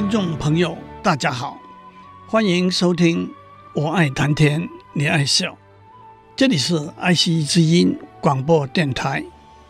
听众朋友，大家好，欢迎收听《我爱谈天，你爱笑》。这里是爱惜之音广播电台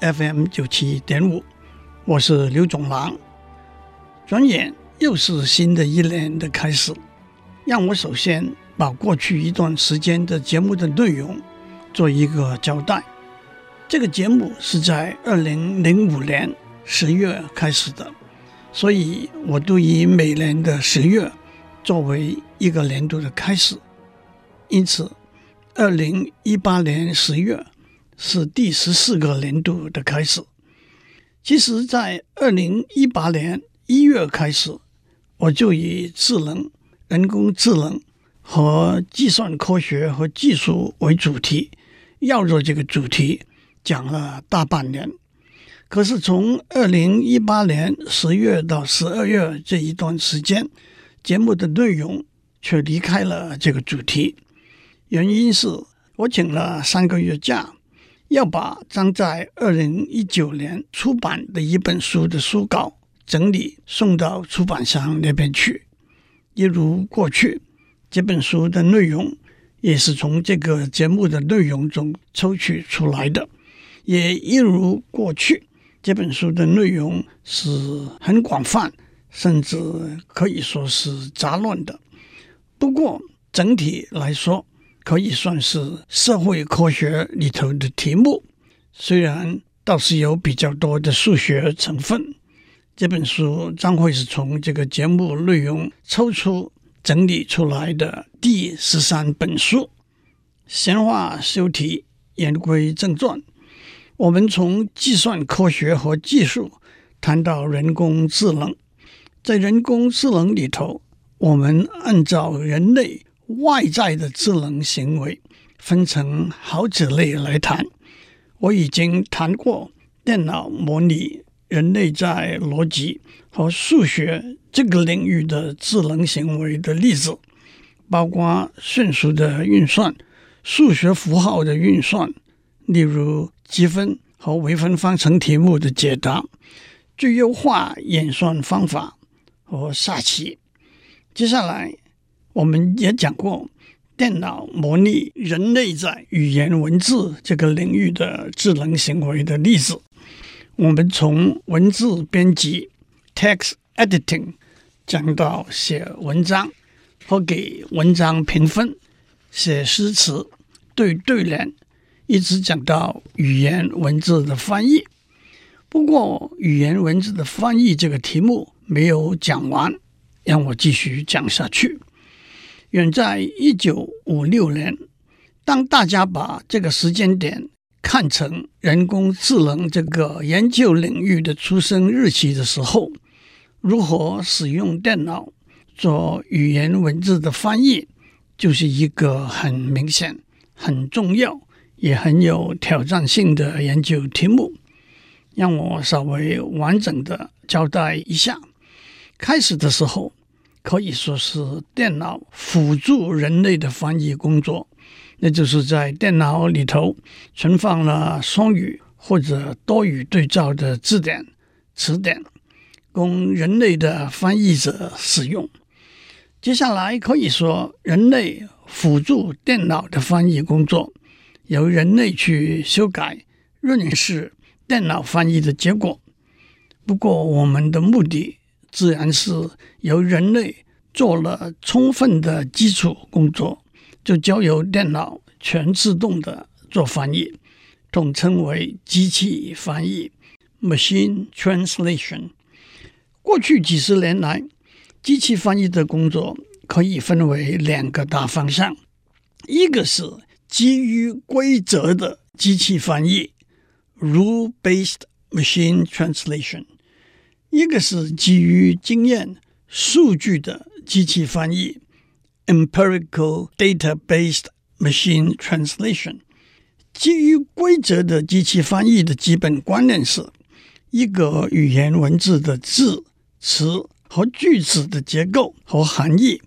FM 九七点五，我是刘总郎。转眼又是新的一年的开始，让我首先把过去一段时间的节目的内容做一个交代。这个节目是在二零零五年十月开始的。所以，我都以每年的十月作为一个年度的开始。因此，二零一八年十月是第十四个年度的开始。其实，在二零一八年一月开始，我就以智能、人工智能和计算科学和技术为主题，绕着这个主题讲了大半年。可是从二零一八年十月到十二月这一段时间，节目的内容却离开了这个主题。原因是我请了三个月假，要把将在二零一九年出版的一本书的书稿整理送到出版商那边去。一如过去，这本书的内容也是从这个节目的内容中抽取出来的，也一如过去。这本书的内容是很广泛，甚至可以说是杂乱的。不过整体来说，可以算是社会科学里头的题目。虽然倒是有比较多的数学成分。这本书将会是从这个节目内容抽出整理出来的第十三本书。闲话休题，言归正传。我们从计算科学和技术谈到人工智能，在人工智能里头，我们按照人类外在的智能行为分成好几类来谈。我已经谈过电脑模拟人类在逻辑和数学这个领域的智能行为的例子，包括迅速的运算、数学符号的运算，例如。积分和微分方程题目的解答，最优化演算方法和下棋。接下来，我们也讲过电脑模拟人类在语言文字这个领域的智能行为的例子。我们从文字编辑 （text editing） 讲到写文章和给文章评分，写诗词，对对联。一直讲到语言文字的翻译，不过语言文字的翻译这个题目没有讲完，让我继续讲下去。远在一九五六年，当大家把这个时间点看成人工智能这个研究领域的出生日期的时候，如何使用电脑做语言文字的翻译，就是一个很明显、很重要。也很有挑战性的研究题目，让我稍微完整的交代一下。开始的时候可以说是电脑辅助人类的翻译工作，那就是在电脑里头存放了双语或者多语对照的字典、词典，供人类的翻译者使用。接下来可以说人类辅助电脑的翻译工作。由人类去修改、润饰电脑翻译的结果。不过，我们的目的自然是由人类做了充分的基础工作，就交由电脑全自动的做翻译，统称为机器翻译 （machine translation）。过去几十年来，机器翻译的工作可以分为两个大方向，一个是基于规则的机器翻译 （rule-based machine translation），一个是基于经验数据的机器翻译 （empirical data-based machine translation）。基于规则的机器翻译的基本观念是，一个语言文字的字、词和句子的结构和含义，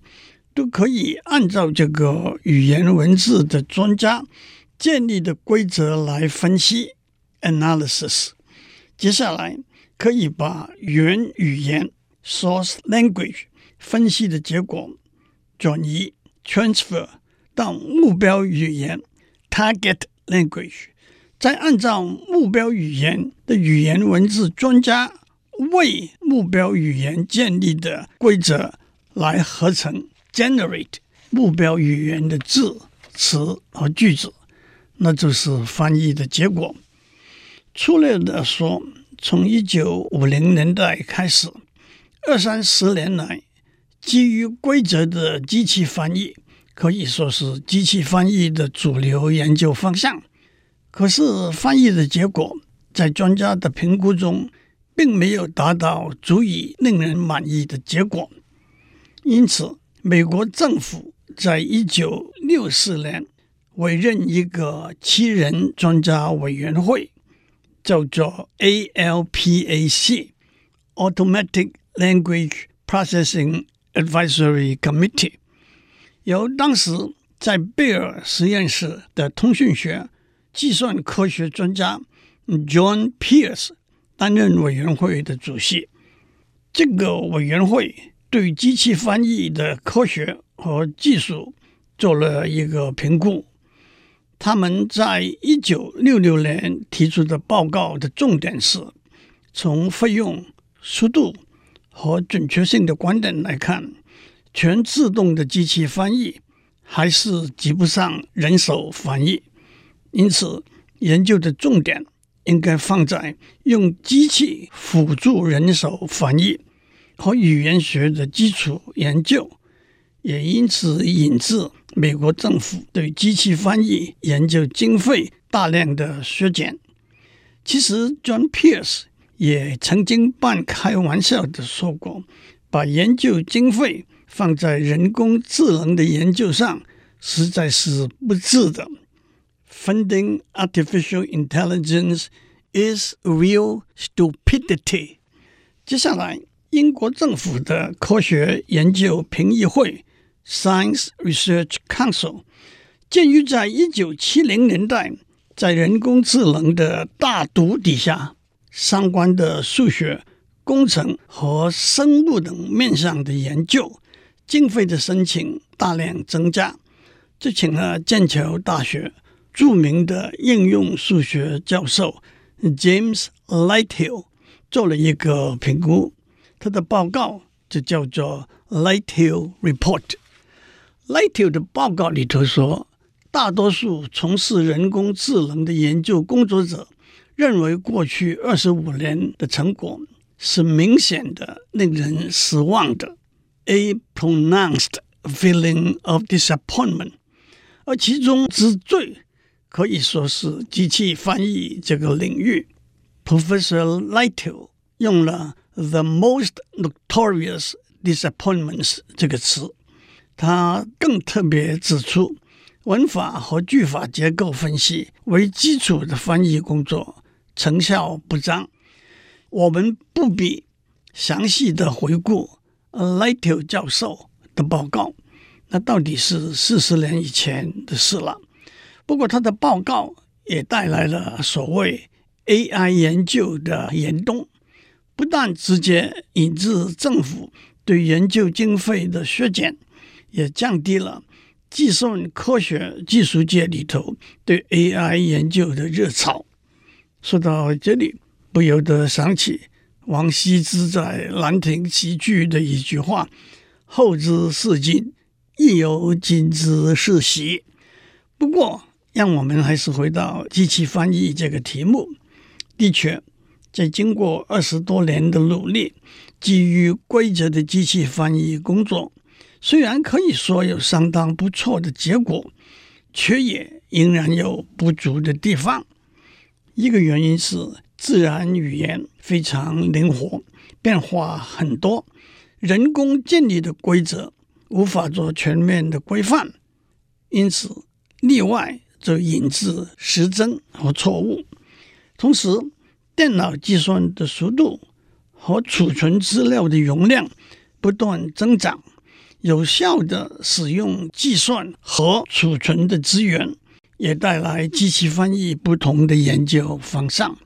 都可以按照这个语言文字的专家建立的规则来分析 （analysis）。接下来可以把原语言 （source language） 分析的结果转移 （transfer） 到目标语言 （target language），再按照目标语言的语言文字专家为目标语言建立的规则来合成 （generate） 目标语言的字、词和句子，那就是翻译的结果。粗略的说，从一九五零年代开始，二三十年来，基于规则的机器翻译可以说是机器翻译的主流研究方向。可是，翻译的结果在专家的评估中，并没有达到足以令人满意的结果。因此，美国政府在一九六四年委任一个七人专家委员会。叫做 ALPAC（Automatic Language Processing Advisory Committee），由当时在贝尔实验室的通讯学、计算科学专家 John Pierce 担任委员会的主席。这个委员会对机器翻译的科学和技术做了一个评估。他们在一九六六年提出的报告的重点是，从费用、速度和准确性的观点来看，全自动的机器翻译还是及不上人手翻译。因此，研究的重点应该放在用机器辅助人手翻译和语言学的基础研究。也因此引致美国政府对机器翻译研究经费大量的削减。其实，John Pierce 也曾经半开玩笑的说过，把研究经费放在人工智能的研究上，实在是不智的。Funding artificial intelligence is real stupidity。接下来，英国政府的科学研究评议会。Science Research Council，鉴于在一九七零年代，在人工智能的大毒底下，相关的数学、工程和生物等面向的研究经费的申请大量增加，就请了剑桥大学著名的应用数学教授 James Lighthill 做了一个评估，他的报告就叫做 Lighthill Report。Lighthill 的报告里头说，大多数从事人工智能的研究工作者认为，过去二十五年的成果是明显的令人失望的，a pronounced feeling of disappointment。而其中之最可以说是机器翻译这个领域。Professor Lighthill 用了 “the most notorious disappointments” 这个词。他更特别指出，文法和句法结构分析为基础的翻译工作成效不彰。我们不必详细的回顾 l i g h t o 教授的报告，那到底是四十年以前的事了。不过他的报告也带来了所谓 AI 研究的严冬，不但直接引致政府对研究经费的削减。也降低了计算科学技术界里头对 AI 研究的热潮。说到这里，不由得想起王羲之在《兰亭集序》的一句话：“后之视今，亦犹今之视昔。”不过，让我们还是回到机器翻译这个题目。的确，在经过二十多年的努力，基于规则的机器翻译工作。虽然可以说有相当不错的结果，却也仍然有不足的地方。一个原因是自然语言非常灵活，变化很多，人工建立的规则无法做全面的规范，因此例外则引致失真和错误。同时，电脑计算的速度和储存资料的容量不断增长，有效地使用计算和储存的资源，也带来机器翻译不同的研究方向。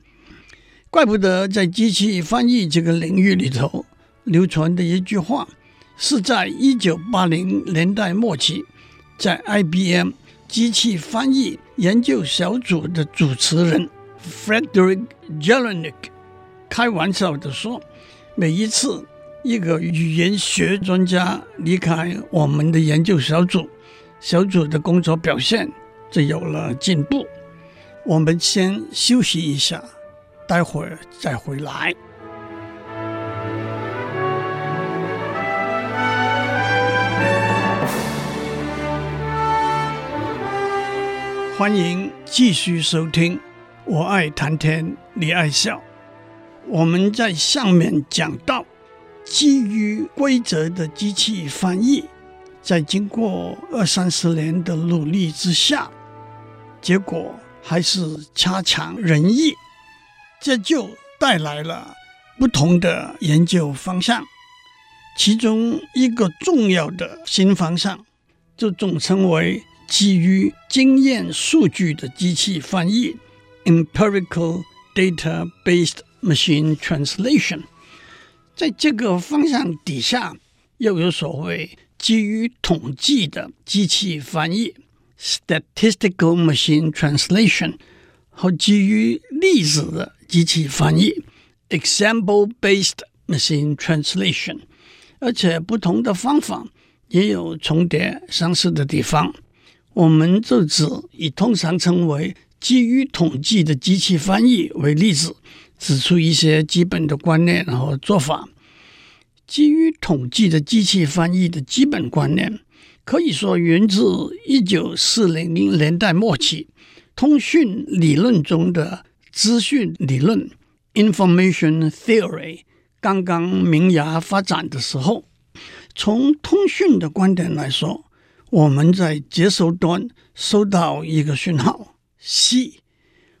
怪不得在机器翻译这个领域里头，流传的一句话，是在一九八零年代末期，在 IBM 机器翻译研究小组的主持人 Frederick Jelinek 开玩笑地说：“每一次一个语言学专家离开我们的研究小组，小组的工作表现就有了进步。”我们先休息一下。待会儿再回来。欢迎继续收听《我爱谈天，你爱笑》。我们在上面讲到，基于规则的机器翻译，在经过二三十年的努力之下，结果还是差强人意。这就带来了不同的研究方向，其中一个重要的新方向就总称为基于经验数据的机器翻译 （Empirical Data-Based Machine Translation）。在这个方向底下，又有所谓基于统计的机器翻译 （Statistical Machine Translation） 和基于例子的。机器翻译 （example-based machine translation），而且不同的方法也有重叠相似的地方。我们就指以通常称为基于统计的机器翻译为例子，指出一些基本的观念和做法。基于统计的机器翻译的基本观念，可以说源自一九四零年代末期通讯理论中的。资讯理论 （information theory） 刚刚萌芽发展的时候，从通讯的观点来说，我们在接收端收到一个讯号 C，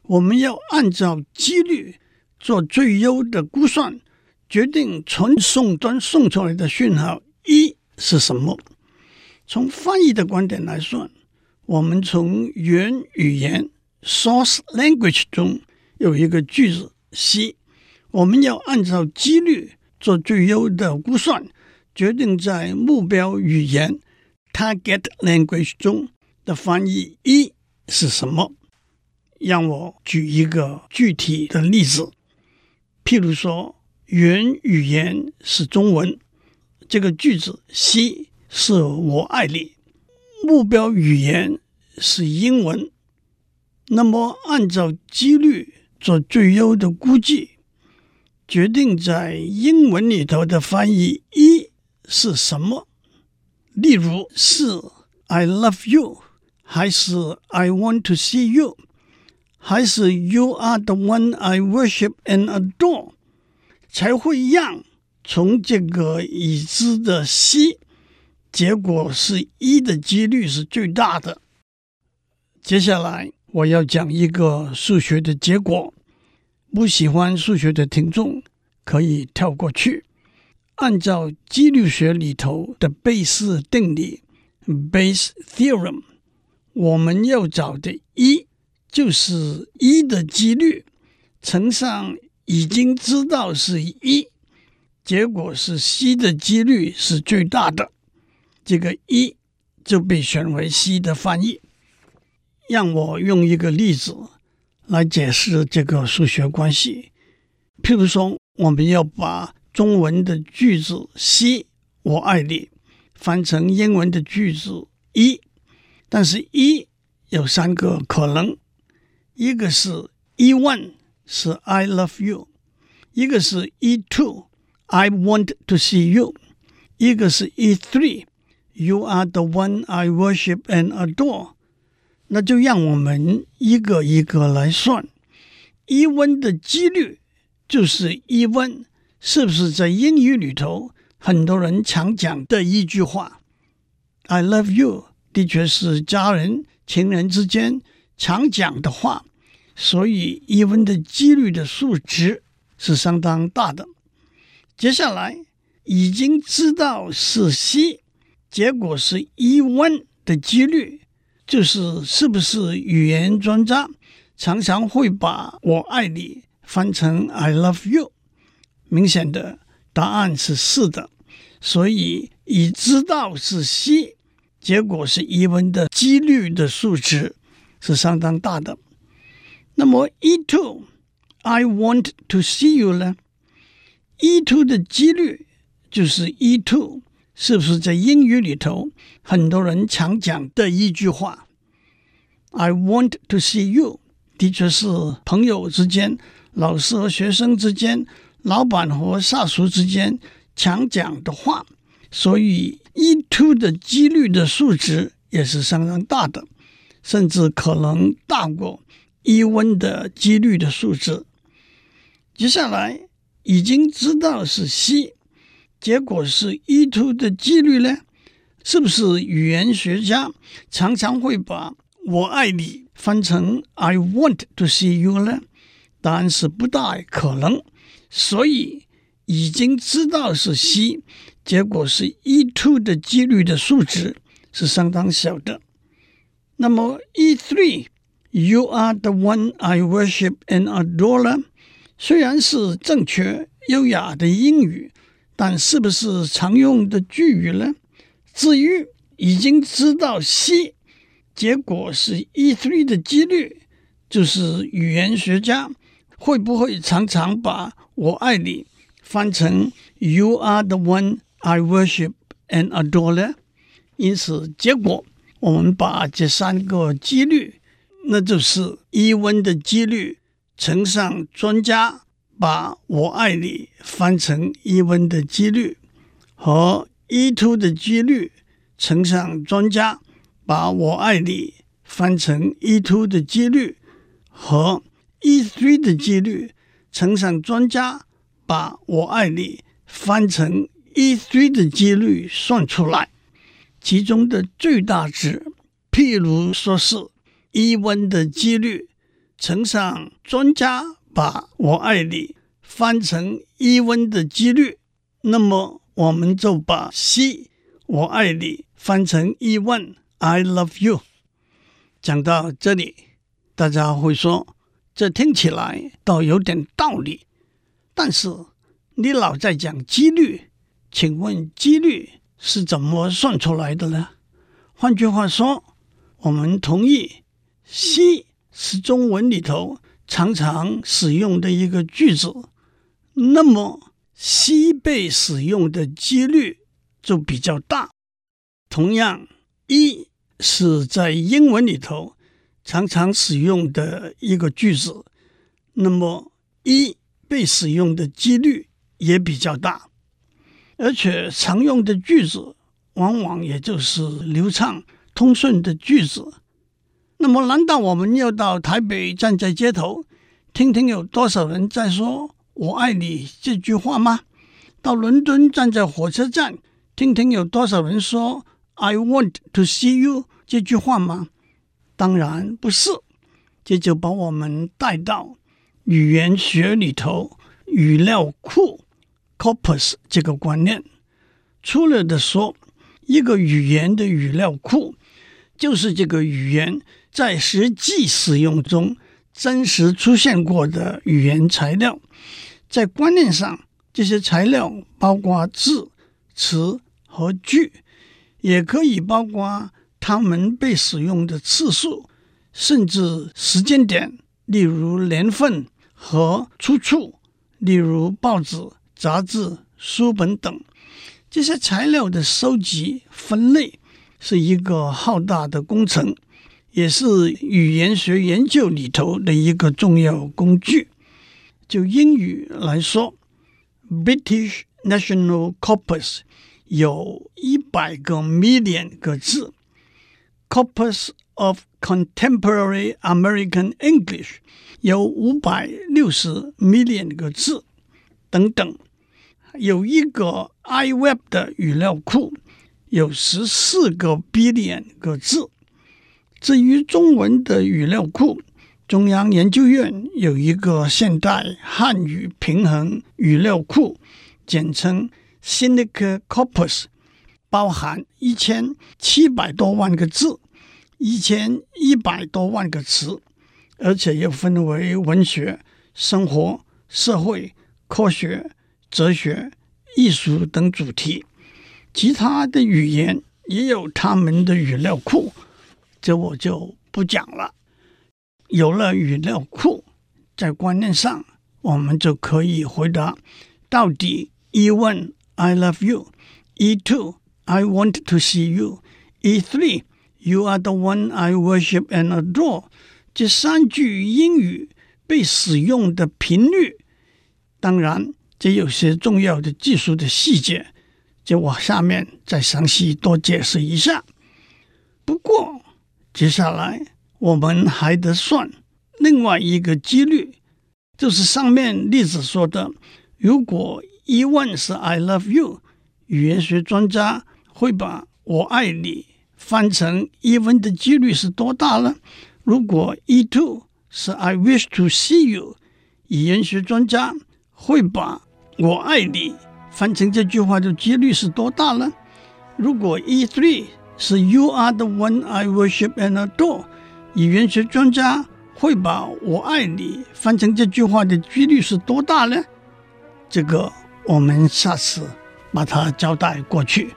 我们要按照几率做最优的估算，决定传送端送出来的讯号 E 是什么。从翻译的观点来说，我们从原语言 （source language） 中。有一个句子 C，我们要按照几率做最优的估算，决定在目标语言 target language 中的翻译 E 是什么。让我举一个具体的例子，譬如说，原语言是中文，这个句子 C 是我爱你；目标语言是英文，那么按照几率。做最优的估计，决定在英文里头的翻译一是什么？例如是 "I love you"，还是 "I want to see you"，还是 "You are the one I worship and adore"，才会让从这个已知的 C，结果是一的几率是最大的。接下来。我要讲一个数学的结果，不喜欢数学的听众可以跳过去。按照几率学里头的贝氏定理 （Bayes theorem），我们要找的一就是一的几率乘上已经知道是一，结果是 C 的几率是最大的，这个一就被选为 C 的翻译。让我用一个例子来解释这个数学关系。譬如说，我们要把中文的句子 “C 我爱你”翻成英文的句子“一”，但是“一”有三个可能：一个是 “E one” 是 “I love you”，一个是 “E two” I want to see you，一个是 “E three” You are the one I worship and adore。那就让我们一个一个来算，E one 的几率就是 E one 是不是在英语里头很多人常讲的一句话？I love you 的确是家人、情人之间 常讲的话，所以疑问的几率的数值是相当大的。接下来已经知道是 C，结果是疑问的几率，就是是不是语言专家常常会把我爱你翻成 I love you。明显的答案是是的，所以已知道是 C，结果是疑问的几率的数值是相当大的。那么 E2，I want to see you 呢？E2 的几率就是 E2，是不是在英语里头很多人常讲的一句话？I want to see you，的确是朋友之间、老师和学生之间、老板和下属之间常讲的话，所以 E2 的几率的数值也是相当大的，甚至可能大过一温的几率的数值。接下来。已经知道是 C，结果是 E2 的几率呢？是不是语言学家常常会把我爱你翻成 I want to see you 呢？答案是不大可能。所以已经知道是 C，结果是 E2 的几率的数值是相当小的。那么 E3，You are the one I worship and adore。虽然是正确优雅的英语，但是不是常用的句语呢？至于已经知道 C，结果是 E3 的几率，就是语言学家会不会常常把我爱你翻成 You are the one I worship and adore 呢？因此，结果我们把这三个几率，那就是一温的几率。乘上专家把我爱你翻成一温的几率，和一 two 的几率乘上专家把我爱你翻成一 two 的几率，和一 three 的几率乘上专家把我爱你翻成一 three 的几率算出来，其中的最大值，譬如说是疑问的几率。乘上专家把我爱你翻成疑问的几率，那么我们就把 C 我爱你翻成一问 I love you。讲到这里，大家会说，这听起来倒有点道理。但是你老在讲几率，请问几率是怎么算出来的呢？换句话说，我们同意 C。是中文里头常常使用的一个句子，那么 C 被使用的几率就比较大。同样，一是在英文里头常常使用的一个句子，那么一被使用的几率也比较大，而且常用的句子往往也就是流畅通顺的句子。那么，难道我们要到台北站在街头，听听有多少人在说“我爱你”这句话吗？到伦敦站在火车站，听听有多少人说 “I want to see you” 这句话吗？当然不是。这就把我们带到语言学里头语料库 （corpus） 这个观念。粗略的说，一个语言的语料库就是这个语言。在实际使用中真实出现过的语言材料，在观念上，这些材料包括字、词和句，也可以包括它们被使用的次数，甚至时间点，例如年份和出处，例如报纸、杂志、书本等。这些材料的收集、分类是一个浩大的工程。也是语言学研究里头的一个重要工具。就英语来说，British National Corpus 有一百个 million 个字，Corpus of Contemporary American English 有五百六十 million 个字，等等。有一个 iWeb 的语料库，有十四个 billion 个字。至于中文的语料库，中央研究院有一个现代汉语平衡语料库，简称 Sinica Corpus，包含一千七百多万个字，一千一百多万个词，而且又分为文学、生活、社会、科学、哲学、艺术等主题。其他的语言也有他们的语料库，这我就不讲了。有了语料库，在观念上，我们就可以回答：到底：E one I love you；E two I want to see you；E three You are the one I worship and adore。这三句英语被使用的频率，当然，这有些重要的技术的细节，就我下面再详细多解释一下。不过，接下来。我们还得算另外一个几率，就是上面例子说的，如果 E1 是 I love you，语言学专家会把我爱你翻成 E1 的几率是多大呢？如果 E2 是 I wish to see you，语言学专家会把我爱你翻成这句话的几率是多大呢？如果 E3 是 You are the one I worship and adore。语言学专家会把我爱你翻成这句话的几率是多大呢？这个我们下次把它交代过去。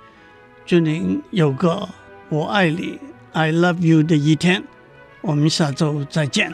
祝您有个我爱你 I love you 的一天。我们下周再见。